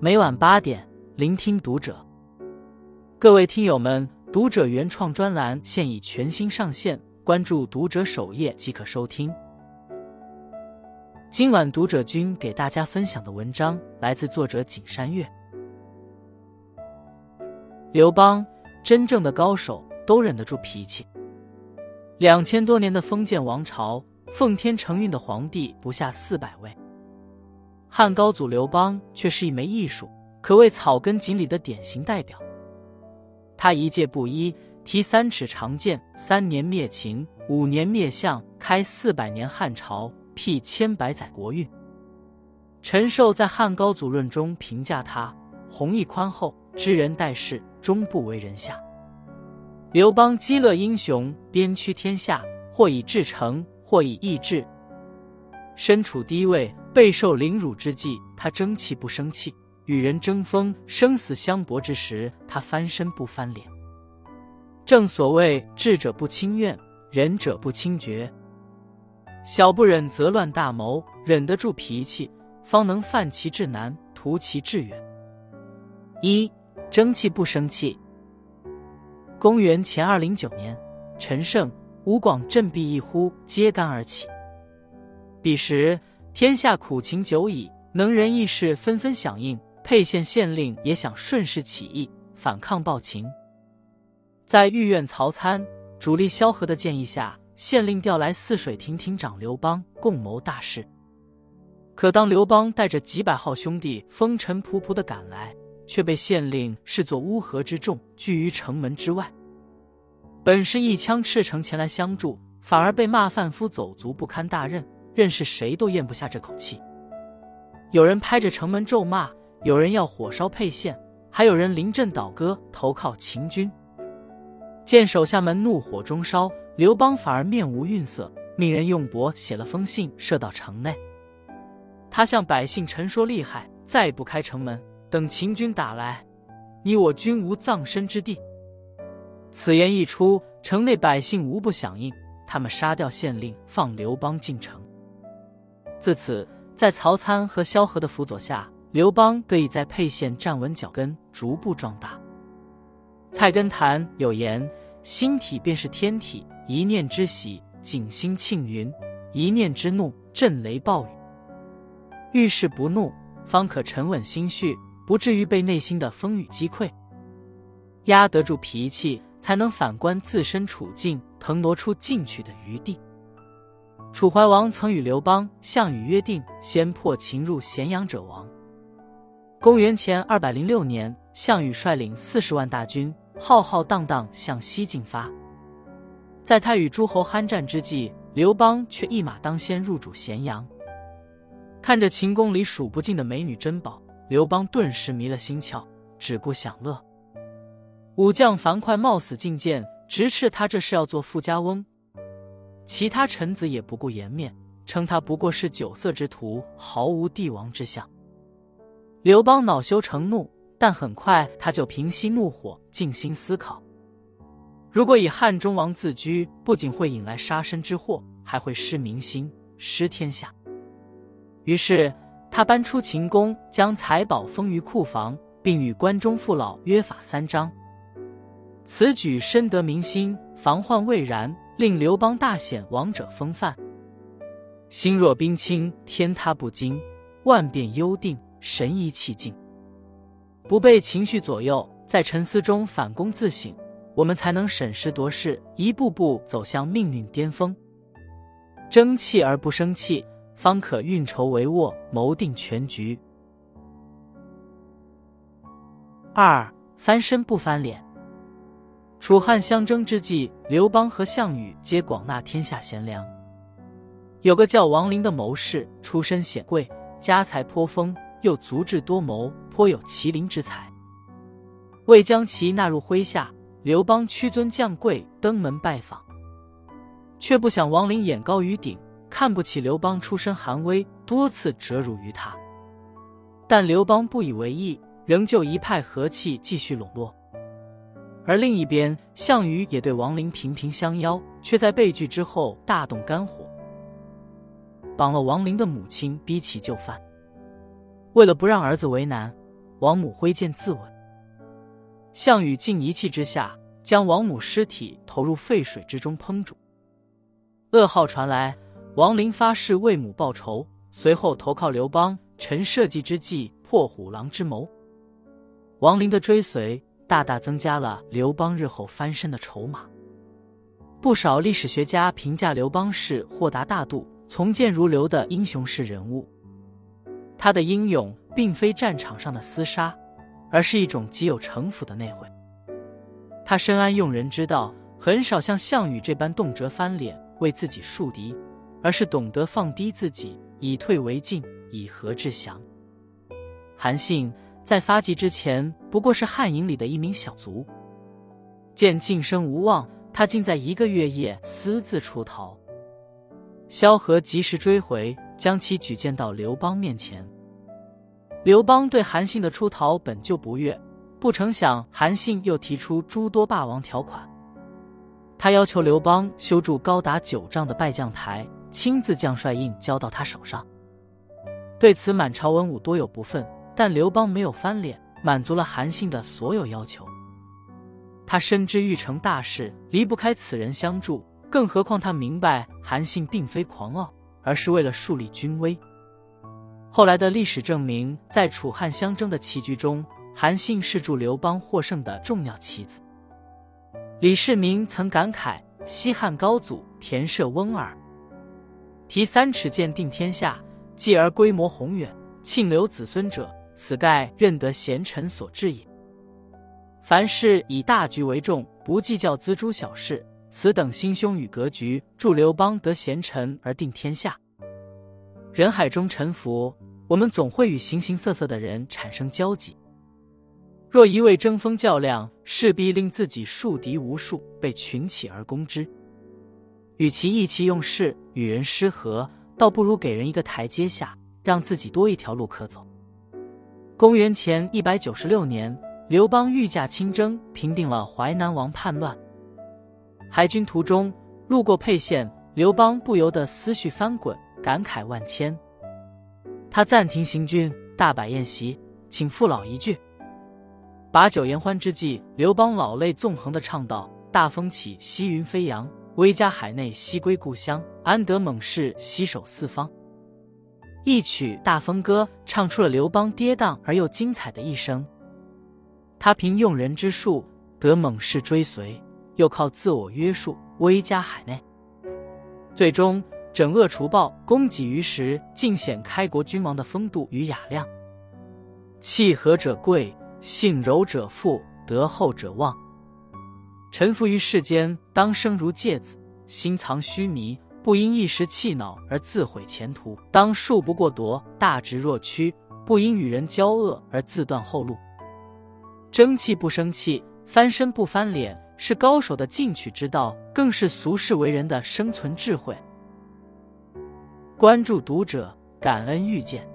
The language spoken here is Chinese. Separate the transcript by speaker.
Speaker 1: 每晚八点，聆听读者。各位听友们，读者原创专栏现已全新上线，关注读者首页即可收听。今晚读者君给大家分享的文章来自作者景山月。刘邦，真正的高手都忍得住脾气。两千多年的封建王朝，奉天承运的皇帝不下四百位。汉高祖刘邦却是一枚艺术，可谓草根锦鲤的典型代表。他一介布衣，提三尺长剑，三年灭秦，五年灭项，开四百年汉朝，辟千百载国运。陈寿在《汉高祖论》中评价他：弘毅宽厚，知人待事，终不为人下。刘邦积乐英雄，边驱天下，或以至诚，或以义志。身处低位。备受凌辱之际，他争气不生气；与人争锋、生死相搏之时，他翻身不翻脸。正所谓智者不轻怨，仁者不轻绝。小不忍则乱大谋，忍得住脾气，方能犯其志难，图其志远。一争气不生气。公元前二零九年，陈胜、吴广振臂一呼，揭竿而起。彼时。天下苦情久矣，能人异士纷纷响应，沛县县令也想顺势起义反抗暴秦。在御苑曹参、主力萧何的建议下，县令调来泗水亭亭长刘邦共谋大事。可当刘邦带着几百号兄弟风尘仆仆的赶来，却被县令视作乌合之众，拒于城门之外。本是一腔赤诚前来相助，反而被骂贩夫走卒，不堪大任。任是谁都咽不下这口气。有人拍着城门咒骂，有人要火烧沛县，还有人临阵倒戈投靠秦军。见手下们怒火中烧，刘邦反而面无愠色，命人用帛写了封信，射到城内。他向百姓陈说厉害，再不开城门，等秦军打来，你我均无葬身之地。此言一出，城内百姓无不响应，他们杀掉县令，放刘邦进城。自此，在曹参和萧何的辅佐下，刘邦得以在沛县站稳脚跟，逐步壮大。菜根谭有言：“心体便是天体，一念之喜，景星庆云；一念之怒，震雷暴雨。遇事不怒，方可沉稳心绪，不至于被内心的风雨击溃。压得住脾气，才能反观自身处境，腾挪出进取的余地。”楚怀王曾与刘邦、项羽约定，先破秦入咸阳者亡。公元前二百零六年，项羽率领四十万大军，浩浩荡荡向西进发。在他与诸侯酣战之际，刘邦却一马当先入主咸阳。看着秦宫里数不尽的美女珍宝，刘邦顿时迷了心窍，只顾享乐。武将樊哙冒死进谏，直斥他这是要做富家翁。其他臣子也不顾颜面，称他不过是酒色之徒，毫无帝王之相。刘邦恼羞成怒，但很快他就平息怒火，静心思考：如果以汉中王自居，不仅会引来杀身之祸，还会失民心、失天下。于是他搬出秦宫，将财宝封于库房，并与关中父老约法三章。此举深得民心，防患未然。令刘邦大显王者风范，心若冰清，天塌不惊；万变幽定，神怡气静。不被情绪左右，在沉思中反躬自省，我们才能审时度势，一步步走向命运巅峰。争气而不生气，方可运筹帷幄，谋定全局。二翻身不翻脸。楚汉相争之际，刘邦和项羽皆广纳天下贤良。有个叫王陵的谋士，出身显贵，家财颇丰，又足智多谋，颇有麒麟之才。为将其纳入麾下，刘邦屈尊降贵，登门拜访。却不想王陵眼高于顶，看不起刘邦出身寒微，多次折辱于他。但刘邦不以为意，仍旧一派和气，继续笼络。而另一边，项羽也对王陵频频相邀，却在被拒之后大动肝火，绑了王陵的母亲，逼其就范。为了不让儿子为难，王母挥剑自刎。项羽竟一气之下，将王母尸体投入沸水之中烹煮。噩耗传来，王陵发誓为母报仇，随后投靠刘邦，陈社稷之计，破虎狼之谋。王陵的追随，大大增加了刘邦日后翻身的筹码。不少历史学家评价刘邦是豁达大度、从谏如流的英雄式人物。他的英勇并非战场上的厮杀，而是一种极有城府的内惠。他深谙用人之道，很少像项羽这般动辄翻脸为自己树敌，而是懂得放低自己，以退为进，以和制降。韩信在发迹之前不过是汉营里的一名小卒，见晋升无望。他竟在一个月夜私自出逃，萧何及时追回，将其举荐到刘邦面前。刘邦对韩信的出逃本就不悦，不成想韩信又提出诸多霸王条款。他要求刘邦修筑高达九丈的拜将台，亲自将帅印交到他手上。对此，满朝文武多有不忿，但刘邦没有翻脸，满足了韩信的所有要求。他深知欲成大事离不开此人相助，更何况他明白韩信并非狂傲，而是为了树立军威。后来的历史证明，在楚汉相争的棋局中，韩信是助刘邦获胜的重要棋子。李世民曾感慨：“西汉高祖田舍翁耳，提三尺剑定天下，继而规模宏远，庆留子孙者，此盖任得贤臣所致也。”凡事以大局为重，不计较锱铢小事，此等心胸与格局，助刘邦得贤臣而定天下。人海中沉浮，我们总会与形形色色的人产生交集。若一味争锋较量，势必令自己树敌无数，被群起而攻之。与其意气用事，与人失和，倒不如给人一个台阶下，让自己多一条路可走。公元前一百九十六年。刘邦御驾亲征，平定了淮南王叛乱。海军途中路过沛县，刘邦不由得思绪翻滚，感慨万千。他暂停行军，大摆宴席，请父老一聚。把酒言欢之际，刘邦老泪纵横地唱道：“大风起，西云飞扬；威加海内，西归故乡。安得猛士，西守四方。”一曲《大风歌》唱出了刘邦跌宕而又精彩的一生。他凭用人之术得猛士追随，又靠自我约束威加海内，最终整恶除暴，功绩于时，尽显开国君王的风度与雅量。气和者贵，性柔者富，德厚者旺。臣服于世间，当生如芥子，心藏须弥，不因一时气恼而自毁前途；当树不过夺，大直若屈，不因与人交恶而自断后路。争气不生气，翻身不翻脸，是高手的进取之道，更是俗世为人的生存智慧。关注读者，感恩遇见。